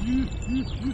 Mm-hmm.